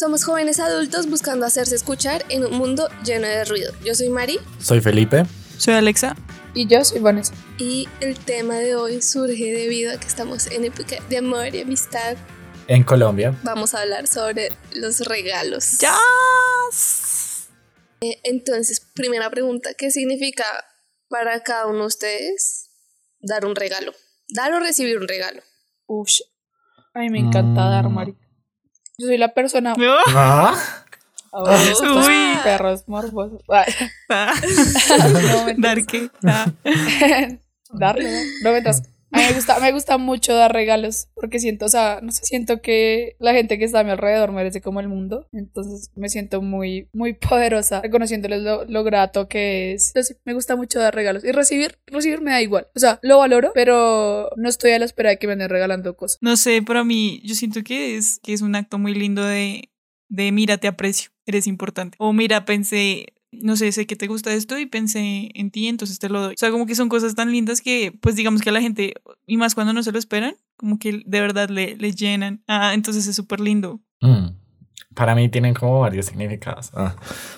Somos jóvenes adultos buscando hacerse escuchar en un mundo lleno de ruido. Yo soy Mari. Soy Felipe. Soy Alexa. Y yo soy Vanessa. Y el tema de hoy surge debido a que estamos en época de amor y amistad. En Colombia. Vamos a hablar sobre los regalos. ¡Ya! Eh, entonces, primera pregunta, ¿qué significa para cada uno de ustedes dar un regalo? Dar o recibir un regalo. Ush. A mí me encanta dar, Mm. Mari. Yo soy la persona. Ah, Ahora, estos Uy. perros morbosos. Ay, Ah. no. ¿Dar qué? Ah. Darle, ¿no? No mentiras. A mí me gusta, me gusta mucho dar regalos porque siento, o sea, no sé, siento que la gente que está a mi alrededor merece como el mundo. Entonces me siento muy, muy poderosa reconociéndoles lo, lo grato que es. Entonces me gusta mucho dar regalos y recibir, recibir me da igual. O sea, lo valoro, pero no estoy a la espera de que me anden regalando cosas. No sé, pero a mí yo siento que es, que es un acto muy lindo de, de mira, te aprecio, eres importante. O mira, pensé, no sé, sé que te gusta esto y pensé en ti, entonces te lo doy. O sea, como que son cosas tan lindas que, pues digamos que a la gente, y más cuando no se lo esperan, como que de verdad le, le llenan. Ah, entonces es súper lindo. mm. Para mí tienen como varios significados. Ah,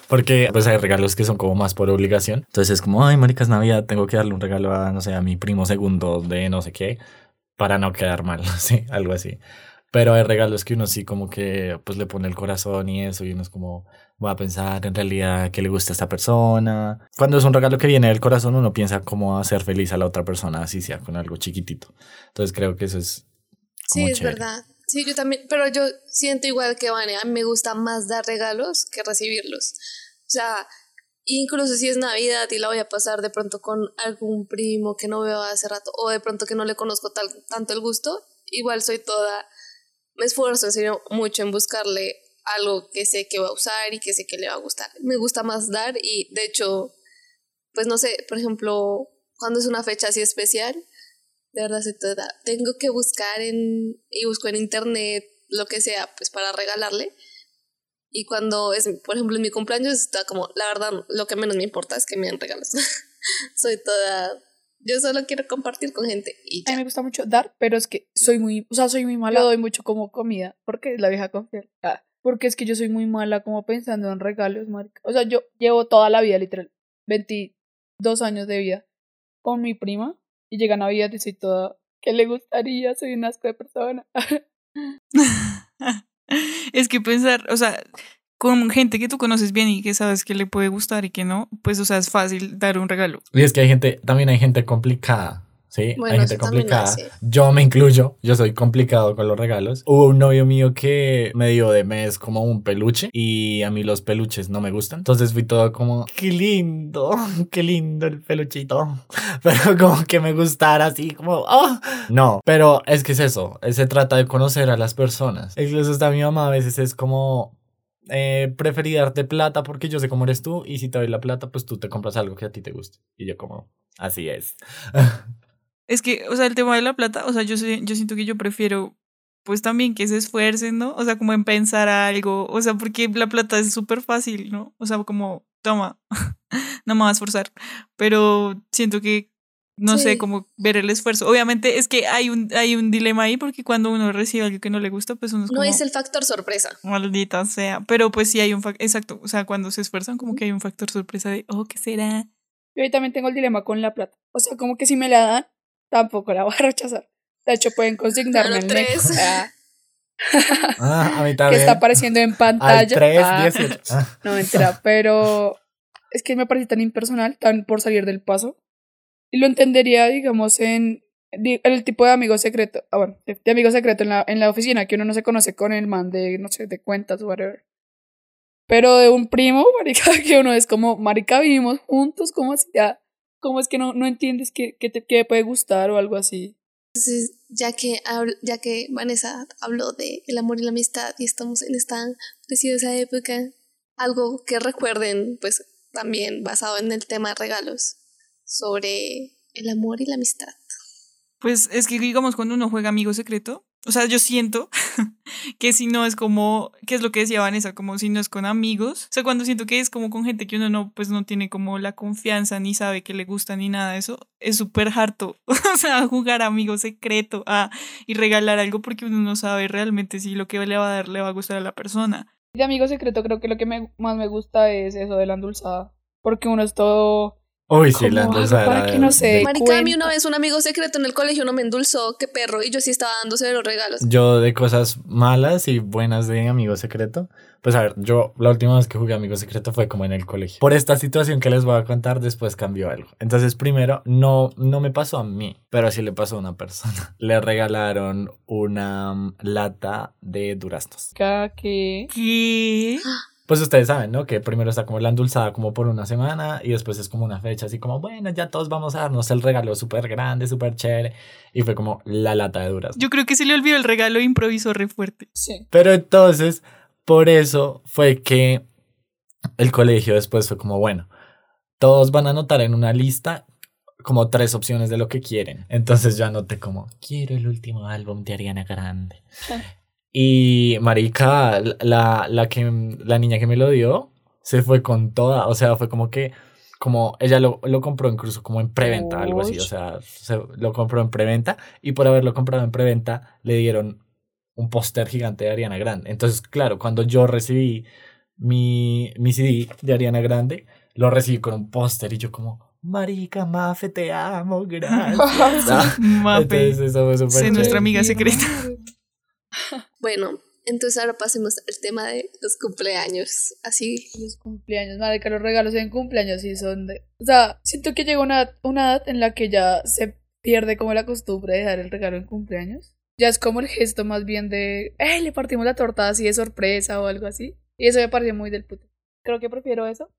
Porque pues hay regalos que son como más por obligación. Entonces es como, ay, maricas Navidad, tengo que darle un regalo a, no sé, a mi primo segundo de no sé qué, para no quedar mal, sí, algo así. Pero hay regalos que uno sí como que pues le pone el corazón y eso y uno es como voy a pensar en realidad que le gusta a esta persona. Cuando es un regalo que viene del corazón uno piensa cómo hacer feliz a la otra persona así sea con algo chiquitito. Entonces creo que eso es Sí, como es chévere. verdad. Sí, yo también, pero yo siento igual que Vane, a mí me gusta más dar regalos que recibirlos. O sea, incluso si es Navidad y la voy a pasar de pronto con algún primo que no veo hace rato o de pronto que no le conozco tal, tanto el gusto, igual soy toda, me esfuerzo en serio mucho en buscarle algo que sé que va a usar y que sé que le va a gustar. Me gusta más dar y de hecho, pues no sé, por ejemplo, cuando es una fecha así especial, de verdad se toda. Tengo que buscar en y busco en internet lo que sea, pues para regalarle. Y cuando es, por ejemplo, en mi cumpleaños está como, la verdad, lo que menos me importa es que me den regalos. Soy toda, yo solo quiero compartir con gente y A mí me gusta mucho dar, pero es que soy muy, o sea, soy muy mala. Doy mucho como comida, porque es la vieja confiable. Ah, porque es que yo soy muy mala como pensando en regalos, marica. O sea, yo llevo toda la vida, literal, 22 años de vida con mi prima y llega Navidad y soy toda, ¿qué le gustaría? Soy un asco de persona. es que pensar, o sea, con gente que tú conoces bien y que sabes que le puede gustar y que no, pues, o sea, es fácil dar un regalo. Y es que hay gente, también hay gente complicada. Sí, Bueno, hay gente complicada. Yo me incluyo, yo soy complicado con los regalos. Hubo un novio mío que me dio de mes como un peluche y a mí los peluches no me gustan. Entonces fui todo como, qué lindo, qué lindo el peluchito. Pero como que me gustara así como, oh. No, pero es que es eso, eh, se trata de conocer a las personas. Incluso hasta mi mamá a veces es como, eh, preferí darte plata porque yo sé cómo eres tú y si te doy la plata pues tú te compras algo que a ti te guste. Y yo como, así es. Es que, o sea, el tema de la plata, o sea, yo, yo siento que yo prefiero, pues también que se esfuercen, ¿no? O sea, como en pensar algo, o sea, porque la plata es súper fácil, ¿no? O sea, como, toma, no me a esforzar, pero siento que, no sé, como ver el esfuerzo. Obviamente es que hay un, hay un dilema ahí, porque cuando uno recibe algo que no le gusta, pues uno es No como, es el factor sorpresa. maldita sea, pero pues sí hay un factor, exacto, o sea, cuando se esfuerzan, como que hay un factor sorpresa de, oh, ¿qué será? Yo ahí también tengo el dilema con la plata. O sea, como que si me la dan, tampoco la voy a rechazar. De hecho, pueden consignarme el tres. Ah, Ah, a mí que también. está apareciendo en Al pantalla. 3, Ah, 18. Ah. No, mentira, pero es que me parece tan impersonal, tan por salir del paso. Y lo entendería, digamos, en, el tipo de amigo secreto. Ah, bueno, de, amigo secreto en la, en la oficina, que uno no se conoce con el man de, no sé, de cuentas whatever. Pero de un primo, marica, que uno es como, marica, vivimos juntos, ¿cómo así? Ya, ¿Cómo es que no, no entiendes que, que te que puede gustar o algo así? Entonces, ya que, ya que Vanessa habló de el amor y la amistad y estamos en esta preciosa época, algo que recuerden, pues también basado en el tema de regalos, sobre el amor y la amistad. Pues es que digamos cuando uno juega amigo secreto, o sea, yo siento que si no es como, ¿qué es lo que decía Vanessa? Como si no es con amigos. O sea, cuando siento que es como con gente que uno no, pues no tiene como la confianza, ni sabe que le gusta, ni nada de eso, es súper harto. o sea, jugar amigo secreto ah, y regalar algo porque uno no sabe realmente si lo que le va a dar le va a gustar a la persona. De amigo secreto creo que lo que me, más me gusta es eso de la endulzada. Porque uno es todo... Uy, sí, la como, endulzada para que no de- se- Marica, a mí una vez un amigo secreto en el colegio no me endulzó, qué perro, y yo sí estaba dándose los regalos. Yo de cosas malas y buenas de amigo secreto. Pues a ver, yo la última vez que jugué amigo secreto fue como en el colegio. Por esta situación que les voy a contar, después cambió algo. Entonces, primero, no, no me pasó a mí, pero sí le pasó a una persona. Le regalaron una mm, lata de duraznos. Que... ¿Qué? Pues ustedes saben, ¿no? Que primero está como la endulzada como por una semana y después es como una fecha así como, bueno, ya todos vamos a darnos el regalo súper grande, súper chévere. Y fue como la lata de duraznos. Yo creo que se le olvidó el regalo e improvisó re fuerte. Sí. Pero entonces, por eso fue que el colegio después fue como, bueno, todos van a anotar en una lista como tres opciones de lo que quieren. Entonces yo anoté como, quiero el último álbum de Ariana Grande. Y Marica, la, la, que, la niña que me lo dio, se fue con toda, o sea, fue como que, como ella lo, lo compró incluso como en preventa, algo así, o sea, se, lo compró en preventa y por haberlo comprado en preventa le dieron un póster gigante de Ariana Grande. Entonces, claro, cuando yo recibí mi, mi CD de Ariana Grande, lo recibí con un póster y yo como, Marica, Mafe, te amo, gracias. Ah. Entonces eso fue súper Sé nuestra amiga secreta. Bueno, entonces ahora pasemos al tema de los cumpleaños. Así, Los cumpleaños, madre, que los regalos en cumpleaños sí son de... O sea, siento que llega una, una edad en la que ya se pierde como la costumbre de dar el regalo en cumpleaños. Ya es como el gesto más bien de, ¡eh! Le partimos la torta así de sorpresa o algo así. Y eso me parece muy del puto. Creo que prefiero eso.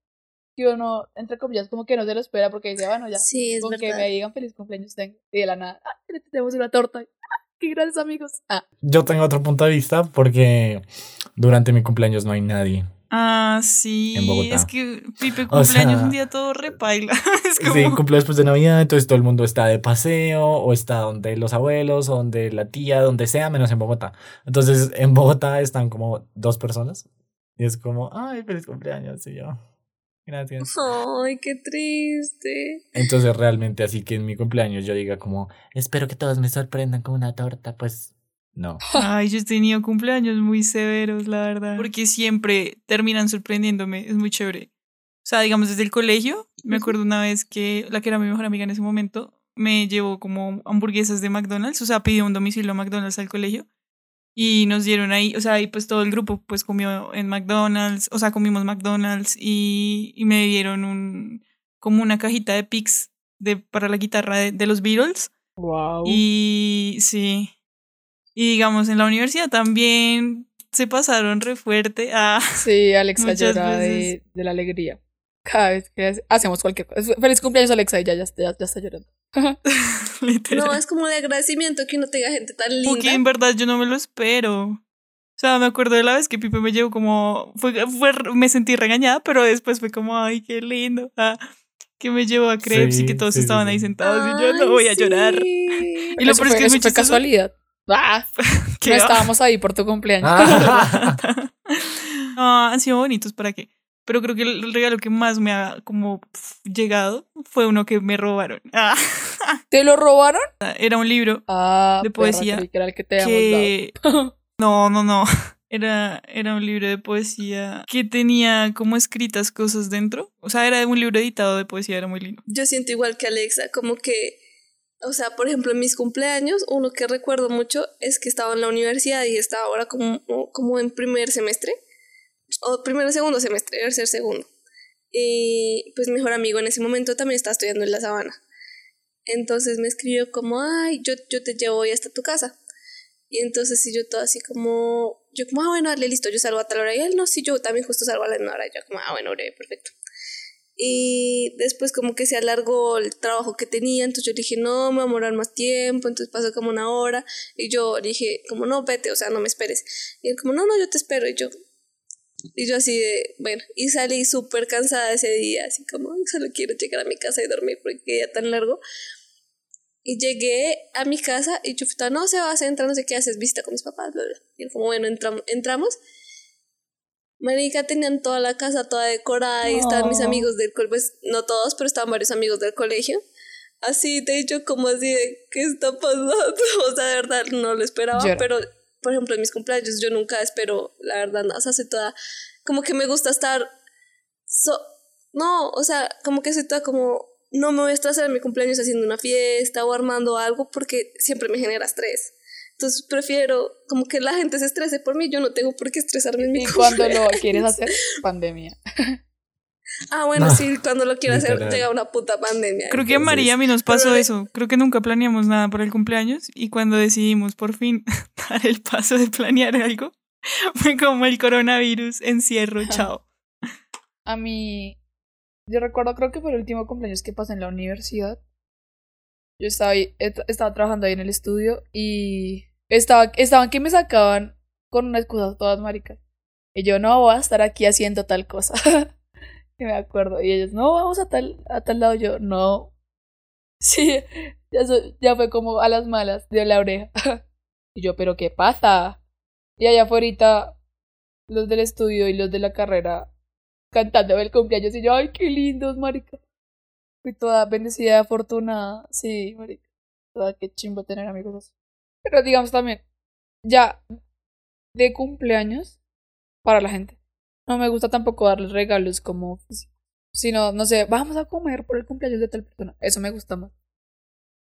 Que uno, entre comillas, como que no se lo espera porque dice, bueno, ya. sí, es con que me digan feliz cumpleaños tengo. Y de la nada, ¡ah! le tenemos una torta! ¡Ah! ¡Qué grandes amigos! ¡Ah! Yo tengo otro punto de vista porque durante mi cumpleaños no hay nadie. Ah, sí. En Bogotá. Es que Pipe O cumpleaños sea- un día todo repaila. es como... Sí, cumple después de Navidad, entonces todo el mundo está de paseo o está donde los abuelos o donde la tía, donde sea, menos en Bogotá. Entonces en Bogotá están como dos personas y es como, ay, feliz cumpleaños, y yo, gracias. Ay, qué triste. Entonces realmente así que en mi cumpleaños yo diga como, espero que todos me sorprendan con una torta, pues no. Ay, yo he tenido cumpleaños muy severos, la verdad. Porque siempre terminan sorprendiéndome. Es muy chévere. O sea, digamos, desde el colegio, me acuerdo una vez que la que era mi mejor amiga en ese momento me llevó como hamburguesas de McDonald's. O sea, pidió un domicilio a McDonald's al colegio. Y nos dieron ahí, o sea, ahí pues todo el grupo pues comió en McDonald's, o sea, comimos McDonald's y, y me dieron un, como una cajita de picks de, para la guitarra de, de los Beatles. ¡Wow! Y sí. Y digamos, en la universidad también se pasaron re fuerte. Ah, Sí, Alexa Muchas llora de, veces. de la alegría. Cada vez que hace- hacemos cualquier cosa. Feliz cumpleaños, Alexa, y ya, ya, ya, ya está llorando. literal. No, es como de agradecimiento que uno tenga gente tan linda. Porque en verdad yo no me lo espero. O sea, me acuerdo de la vez que Pipe me llevó como. Fue, fue, me sentí regañada, pero después fue como, ay, qué lindo. Ah, que me llevó a Crepes y que todos sí, estaban sí. ahí sentados y yo no voy a llorar. sí. Y lo peor es que eso fue casualidad. ¡Ah! No va- estábamos ahí por tu cumpleaños. Ah. No, han sido bonitos, ¿para qué? Pero creo que el regalo que más me ha como llegado fue uno que me robaron. Ah, ¿Te lo robaron? era un libro Ah, De perra, poesía creí que era el que te que... dado. No, no, no. Era, era un libro de poesía que tenía como escritas cosas dentro. O sea, era un libro editado de poesía, era muy lindo. Yo siento igual que Alexa, como que, o sea, por ejemplo, en mis cumpleaños, uno que recuerdo mucho es que estaba en la universidad y estaba ahora como, como en primer semestre, o primero segundo semestre, tercer segundo. Y pues mi mejor amigo en ese momento también estaba estudiando en la sabana. Entonces me escribió como, ay, yo, yo te llevo hoy hasta tu casa. Y entonces sí, yo todo así como, yo como, ah, bueno, dale, listo, yo salgo a tal hora. Y él, no, sí, yo también justo salgo a la misma hora. Y yo como, ah, bueno, breve, perfecto. Y después como que se alargó el trabajo que tenía, entonces yo dije, no, me va a demorar más tiempo, entonces pasó como una hora. Y yo dije, como, no, vete, o sea, no me esperes. Y él como, no, no, yo te espero. Y yo, y yo así de, bueno, y salí súper cansada ese día, así como, "Ay, solo quiero llegar a mi casa y dormir porque ya tan largo. Y llegué a mi casa y Chufita, no se va a entrar, no sé qué haces, visita con mis papás, bla, bla. Y él como, bueno, entramos. entramos. Marica, tenían toda la casa toda decorada y estaban mis amigos del colegio, pues no todos, pero estaban varios amigos del colegio. Así, de hecho, como así de, ¿qué está pasando? O sea, de verdad, no lo esperaba, Llora. pero, por ejemplo, en mis cumpleaños yo nunca espero, la verdad, no, o sea, soy toda, como que me gusta estar, so, no, o sea, como que soy toda como, no me voy a estresar en mi cumpleaños haciendo una fiesta o armando algo porque siempre me genera estrés. Entonces prefiero como que la gente se estrese por mí, yo no tengo por qué estresarme en mi Y cuando lo cumpleaños. quieres hacer, pandemia. Ah, bueno, No. sí, cuando lo quiero hacer llega una puta pandemia. Creo que a María y a mí nos pero pasó de- eso. Creo que nunca planeamos nada para el cumpleaños y cuando decidimos por fin dar el paso de planear algo, fue como el coronavirus, encierro, chao. A mí, yo recuerdo, creo que fue el último cumpleaños que pasé en la universidad. Yo estaba ahí, et- estaba trabajando ahí en el estudio y estaba, estaban que me sacaban con unas cosas todas maricas. Y yo, no, voy a estar aquí haciendo tal cosa. y me acuerdo. Y ellos, no, vamos a tal, a tal lado. Yo, no. Sí, ya, ya fue como a las malas, de la oreja. y yo, pero ¿qué pasa? Y allá afuera, los del estudio y los de la carrera cantando el cumpleaños y yo, ay, qué lindos, marica. Fui toda bendecida, afortunada. Sí, marica. Toda qué chimbo tener amigos así. Pero digamos también, ya de cumpleaños para la gente. No me gusta tampoco darles regalos como. Sino, no sé, vamos a comer por el cumpleaños de tal persona. Eso me gusta más.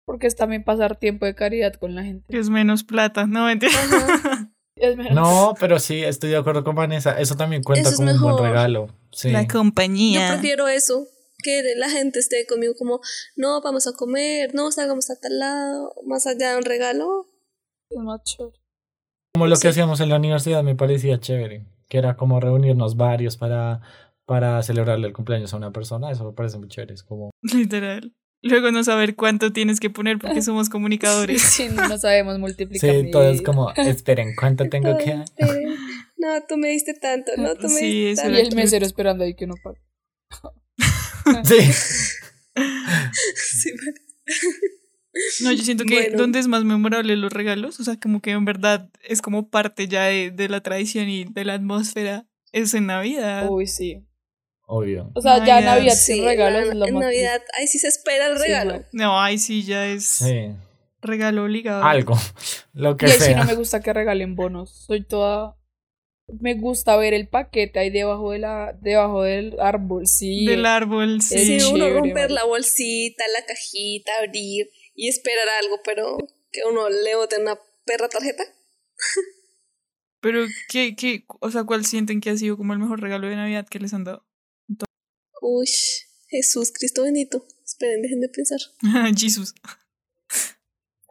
Porque es también pasar tiempo de caridad con la gente. Que es menos plata, no mentira. Es menos- No, pero sí, estoy de acuerdo con Vanessa. Eso también cuenta Eso es como un buen regalo. Sí. La Yo compañía. prefiero eso, que la gente esté conmigo como, no, vamos a comer, no, salgamos a tal lado, más allá de un regalo. Como lo Sí. que hacíamos en la universidad me parecía chévere, que era como reunirnos varios para, para celebrarle el cumpleaños a una persona. Eso me parece muy chévere. Es como, Literal. Luego no saber cuánto tienes que poner porque somos comunicadores. Sí, no sabemos multiplicar. sí, todo es como, esperen, ¿cuánto tengo que esperen. No, tú me diste tanto, no, tú me Sí, diste tanto. Y el mesero esperando ahí que uno pague. Sí. Sí, vale. No, yo siento que Bueno. donde es más memorable los regalos, o sea, como que en verdad es como parte ya de, de la tradición y de la atmósfera, es en Navidad. Uy, sí. Obvio. O sea, ya Navidad. Navidad Sí, sin regalos la- es lo en más Navidad, ahí sí se espera el regalo. no. No, ahí sí ya es Sí. regalo obligado. Algo. Lo que Y ahí sí no me gusta que regalen bonos. Soy toda. Me gusta ver el paquete ahí debajo de la, debajo del árbol, sí. Del árbol, Sí, sí. Uno romper la bolsita, la cajita, abrir y esperar algo, pero que uno le bote una perra tarjeta. Pero, ¿qué, qué, o sea, cuál sienten que ha sido como el mejor regalo de Navidad que les han dado? Uy, Jesús, Cristo bendito. Esperen, dejen de pensar. Jesús.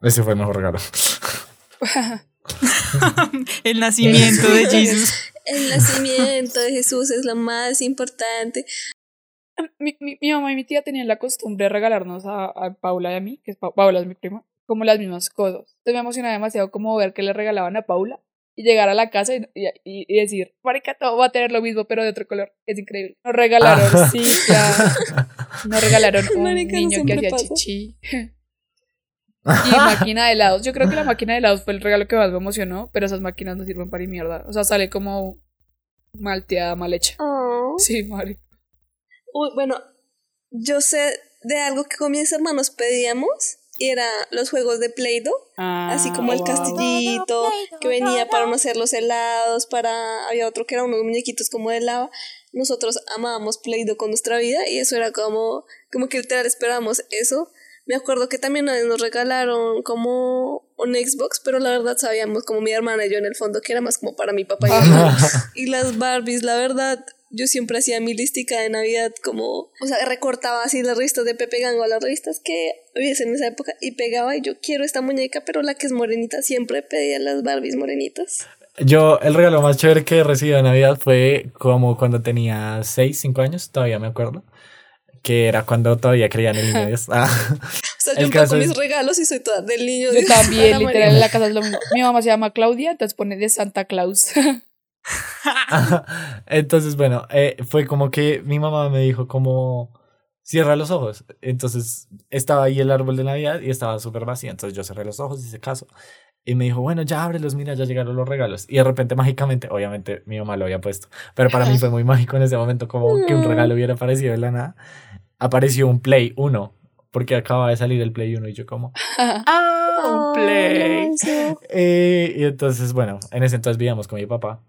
Ese fue el mejor regalo. el nacimiento de Jesús. El nacimiento de Jesús es lo más importante. mi, mi, mi mamá y mi tía tenían la costumbre de regalarnos a, a Paula y a mí, que es Pa- Paula es mi prima, como las mismas cosas. Entonces me emocionaba demasiado como ver que le regalaban a Paula y llegar a la casa y, y, y decir, marica, todo va a tener lo mismo, pero de otro color. Es increíble. Nos regalaron, Ah. sí, claro. Nos regalaron un Marica, niño que hacía pasa. chichi. Y máquina de helados. Yo creo que la máquina de helados fue el regalo que más me emocionó, pero esas máquinas no sirven para ni mierda. O sea, sale como malteada, mal hecha. Oh. Sí, marica. Uy, bueno, yo sé de algo que con mis hermanos pedíamos y era los juegos de Play-Doh, así como el castillito que venía para uno hacer los helados, para había otro que era unos muñequitos como de lava. Nosotros amábamos Play-Doh con nuestra vida y eso era como como que literal esperábamos eso. Me acuerdo que también nos regalaron como un Xbox, pero la verdad sabíamos como mi hermana y yo en el fondo que era más como para mi papá y mi. Y las Barbies, la verdad, yo siempre hacía mi listica de Navidad como, o sea, recortaba así las revistas de Pepe Gango, las revistas que hubiese en esa época y pegaba y yo quiero esta muñeca, pero la que es morenita, siempre pedía las Barbies morenitas. Yo, el regalo más chévere que recibí de Navidad fue como cuando tenía 6, 5 años, todavía me acuerdo. Que era cuando todavía creía en el niño Dios. Ah. O sea, El yo es- mis regalos y soy toda del niño. Yo Dios, también, Ana literal, en la casa es lo mismo. Mi mamá se llama Claudia, entonces pone de Santa Claus. Entonces, bueno, eh, fue como que mi mamá me dijo como, cierra los ojos. Entonces estaba ahí el árbol de Navidad y estaba súper vacío. Entonces yo cerré los ojos, hice caso. Y me dijo, bueno, ya ábrelos, mira, ya llegaron los regalos. Y de repente, mágicamente, obviamente mi mamá lo había puesto. Pero para mí fue muy mágico en ese momento, como que un regalo hubiera aparecido de la nada. Apareció un Play 1, porque acaba de salir el Play 1 y yo como, ah, un Play. Eh, y entonces, bueno, en ese entonces vivíamos con mi papá.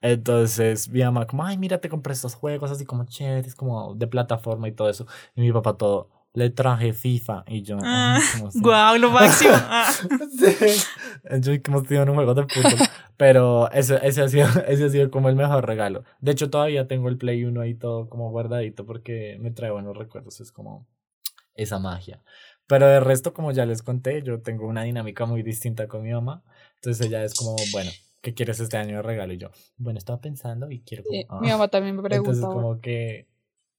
Entonces mi mamá como, ay, mira, te compré estos juegos así como chéveres, como de plataforma y todo eso. Y mi papá todo, le traje FIFA. Y yo, Ah, Guau, lo máximo. Ah. Sí. Yo como estoy en un juego de fútbol. Pero ese, ese, ha sido, ese ha sido como el mejor regalo. De hecho, todavía tengo el Play 1 ahí todo como guardadito porque me trae buenos recuerdos. Es como esa magia. Pero de resto, como ya les conté, yo tengo una dinámica muy distinta con mi mamá. Entonces ella es como, bueno, ¿qué quieres este año de regalo? Y yo, bueno, estaba pensando y quiero como... Ah". Mi mamá también me Entonces pregunta. como que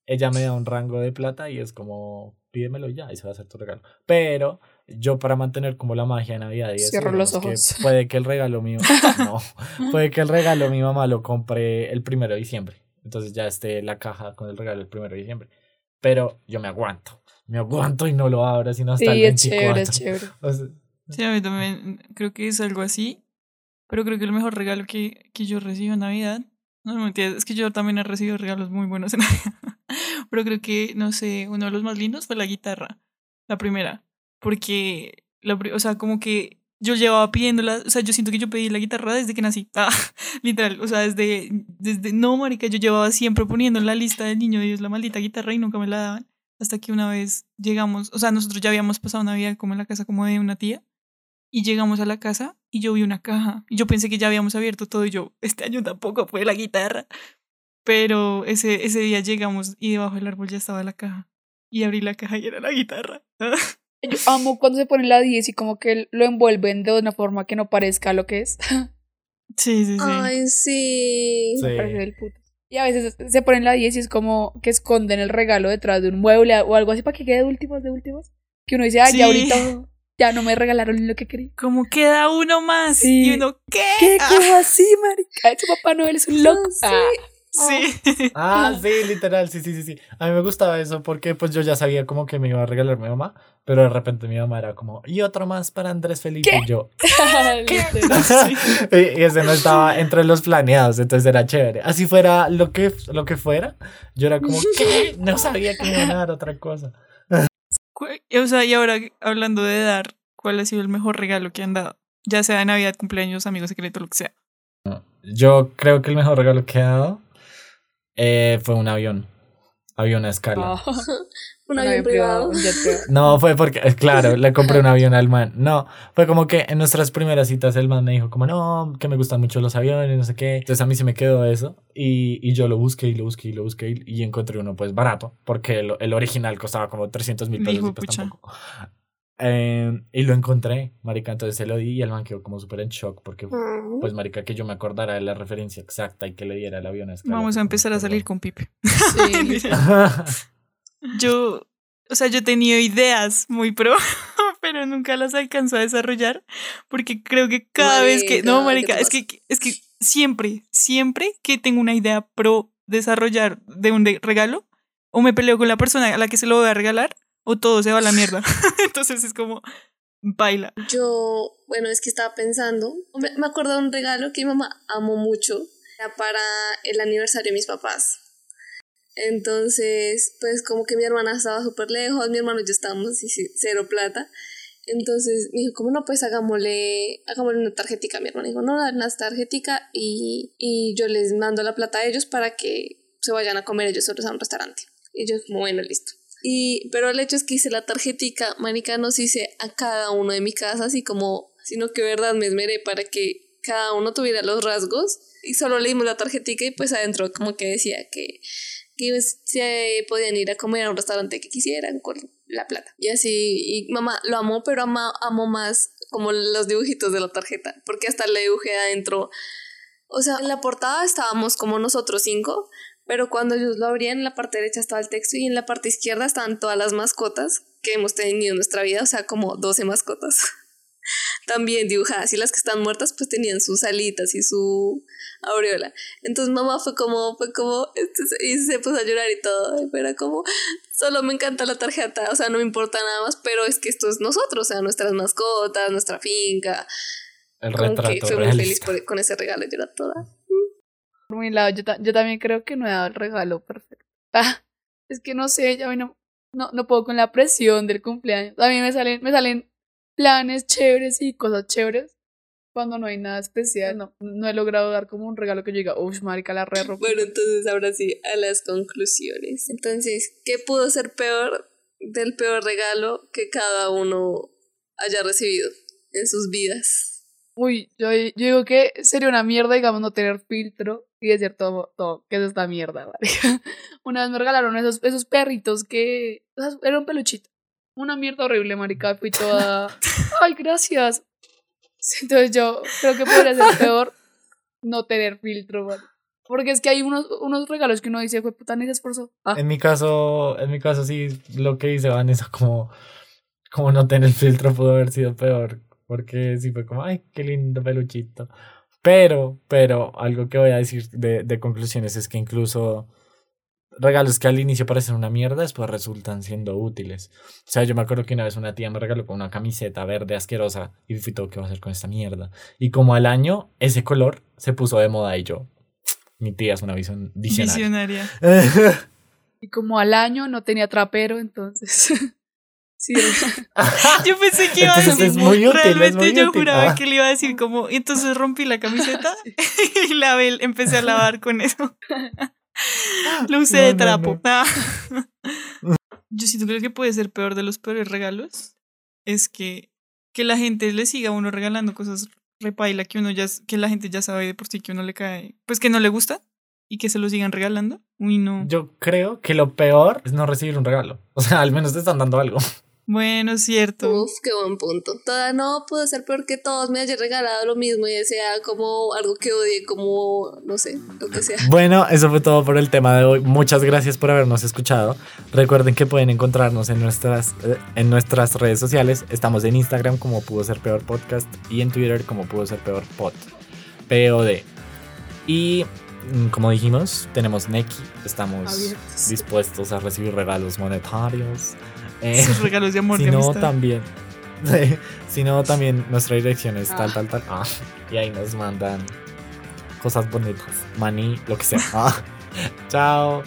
ella me da un rango de plata y es como, pídemelo ya y se va a hacer tu regalo. Pero yo para mantener como la magia de Navidad y eso, Cierro los digamos que ojos. puede que el regalo mío, no, puede que el regalo mi mamá lo compre el primero de diciembre. Entonces ya esté la caja con el regalo el primero de diciembre. Pero yo me aguanto, me aguanto y no lo abro sino hasta Sí, el es 24. chévere, es chévere. O sea, Sí, a mí también creo que es algo así. Pero creo que el mejor regalo que, que yo recibo en Navidad. No, no mentira, es que yo también he recibido regalos muy buenos en Navidad. Pero creo que, no sé, uno de los más lindos fue la guitarra. La primera. Porque, la, o sea, como que yo llevaba pidiéndola. O sea, yo siento que yo pedí la guitarra desde que nací. Ah, literal. O sea, desde, desde. No, marica, yo llevaba siempre poniendo en la lista del niño Dios la maldita guitarra y nunca me la daban. Hasta que una vez llegamos. O sea, nosotros ya habíamos pasado Navidad como en la casa como de una tía. Y llegamos a la casa y yo vi una caja. Y yo pensé que ya habíamos abierto todo y yo, este año tampoco fue la guitarra. Pero ese, ese día llegamos y debajo del árbol ya estaba la caja. Y abrí la caja y era la guitarra. Yo amo cuando se pone la 10 y como que lo envuelven de una forma que no parezca lo que es. Sí, sí, sí. Ay, sí. Sí. Me parece del puto. Y a veces se ponen la 10 y es como que esconden el regalo detrás de un mueble o algo así para que quede de últimos, de últimos. Que uno dice, ay, Sí. ya ahorita ya no me regalaron lo que quería. Como queda uno más. Sí. Y uno, ¿qué? ¿Qué? Ah, ¿Cómo así, marica? Ese papá Noel es un loco. Sí. Ah, sí. Ah, sí, literal, sí, sí, sí, sí. A mí me gustaba eso porque pues yo ya sabía como que me iba a regalar mi mamá, pero de repente mi mamá era como, y otro más para Andrés Felipe ¿Qué? y yo. literal. y y ese no estaba entre los planeados, entonces era chévere. Así fuera lo que, lo que fuera, yo era como, ¿qué? No sabía que me iban a dar otra cosa. O sea, y ahora hablando de dar, ¿cuál ha sido el mejor regalo que han dado? Ya sea de Navidad, cumpleaños, amigos secretos, lo que sea. Yo creo que el mejor regalo que he dado eh, fue un avión. Avión a escala. Ah, Un avión privado. No, fue porque, claro, le compré un avión al man. No, fue como que en nuestras primeras citas el man me dijo como, no, que me gustan mucho los aviones, no sé qué. Entonces a mí se me quedó eso y, y yo lo busqué y lo busqué y lo busqué y, y encontré uno pues barato, porque el, el original costaba como 300 mil pesos. Pues tampoco. Eh, y lo encontré, marica, entonces se lo di y el man quedó como súper en shock porque, Mm. pues marica, que yo me acordara de la referencia exacta y que le diera el avión a escala. Vamos a empezar a salir con Pipe. Sí. Yo, o sea, yo he tenido ideas muy pro, pero nunca las alcanzo a desarrollar porque creo que cada vez que, no, Marica, marica, ¿qué es que, es que siempre, siempre que tengo una idea pro desarrollar de un regalo, o me peleo con la persona a la que se lo voy a regalar, o todo se va a la mierda. Entonces es como, baila. Yo, bueno, es que estaba pensando, me, me acuerdo de un regalo que mi mamá amó mucho, era para el aniversario de mis papás. Entonces, pues como que mi hermana estaba súper lejos, mi hermano y yo estábamos así, sí, cero plata. Entonces me dijo, como no, pues hagámosle, hagámosle una tarjetica. Mi hermano dijo, no, una tarjetica y, y yo les mando la plata a ellos para que se vayan a comer ellos solos a un restaurante. Y yo como, bueno, listo. Y, pero el hecho es que hice la tarjetica, manica, nos hice a cada uno de mi casa, así como, sino que verdad me esmeré para que cada uno tuviera los rasgos. Y solo leímos la tarjetica y pues adentro como que decía que, que se podían ir a comer a un restaurante que quisieran con la plata. Y así, y mamá lo amó, pero ama, amó más como los dibujitos de la tarjeta, porque hasta le dibujé adentro. O sea, en la portada estábamos como nosotros cinco, pero cuando ellos lo abrían, en la parte derecha estaba el texto y en la parte izquierda estaban todas las mascotas que hemos tenido en nuestra vida, o sea, como 12 mascotas. También dibujadas y las que están muertas pues tenían sus alitas y su aureola. Entonces mamá fue como, fue como, este, y se puso a llorar y todo, y era como, solo me encanta la tarjeta, o sea, no me importa nada más, pero es que esto es nosotros, o sea, nuestras mascotas, nuestra finca. El retrato soy muy feliz por- con ese regalo, yo era toda. Por mi lado, yo, ta- yo también creo que no he dado el regalo perfecto. Ah, es que no sé, ya a mí no, no, no puedo con la presión del cumpleaños. A mí me salen, me salen planes chéveres y cosas chéveres cuando no hay nada especial. No, no he logrado dar como un regalo que yo diga, uff, marica, la re rompí". Bueno, entonces ahora sí, a las conclusiones. Entonces, ¿qué pudo ser peor del peor regalo que cada uno haya recibido en sus vidas? Uy, yo, yo digo que sería una mierda, digamos, no tener filtro y decir todo, todo, que es esta mierda, marica. Una vez me regalaron esos, esos perritos que... o sea, Era un peluchito. Una mierda horrible, marica. Fui toda... Ay, gracias. Entonces yo creo que podría ser peor no tener filtro, man. Porque es que hay unos, unos regalos que uno dice, fue puta, ni se esforzó. Ah, En mi caso, en mi caso sí, lo que dice Vanessa, como, como no tener filtro pudo haber sido peor. Porque sí fue como, ay, qué lindo peluchito. Pero, pero, algo que voy a decir de, de conclusiones es que incluso regalos que al inicio parecen una mierda, después resultan siendo útiles. O sea, yo me acuerdo que una vez una tía me regaló con una camiseta verde asquerosa y fui todo, ¿qué voy a hacer con esta mierda? Y como al año, ese color se puso de moda y yo, mi tía es una visión visionaria. Visionaria. y como al año no tenía trapero, entonces... sí, Yo pensé que iba a decir. es muy útil, es realmente muy yo útil. juraba Ah. que le iba a decir como. Y entonces rompí la camiseta y la empecé a lavar con eso. Lo usé No, de trapo. no. Yo siento que lo que puede ser peor de los peores regalos es que, que la gente le siga a uno regalando cosas repaila que uno ya que la gente ya sabe de por sí que uno le cae, pues que no le gusta y que se lo sigan regalando. Uy, no. Yo creo que lo peor es no recibir un regalo. O sea, al menos te están dando algo. Bueno, es cierto. Uf, qué buen punto. Toda no pudo ser peor que todos me hayan regalado lo mismo y sea como algo que odie, como, no sé, lo que sea. Bueno, eso fue todo por el tema de hoy. Muchas gracias por habernos escuchado. Recuerden que pueden encontrarnos en nuestras, eh, en nuestras redes sociales. Estamos en Instagram como Pudo Ser Peor Podcast y en Twitter como Pudo Ser Peor Pod. POD. Y mm, como dijimos, tenemos Neki. Estamos Abiertos. dispuestos a recibir regalos monetarios. Eh, Sus regalos de amor si no, también. si no, también nuestra dirección es tal, tal, tal. Ah, y ahí nos mandan cosas bonitas. Maní, lo que sea. Ah. Chao.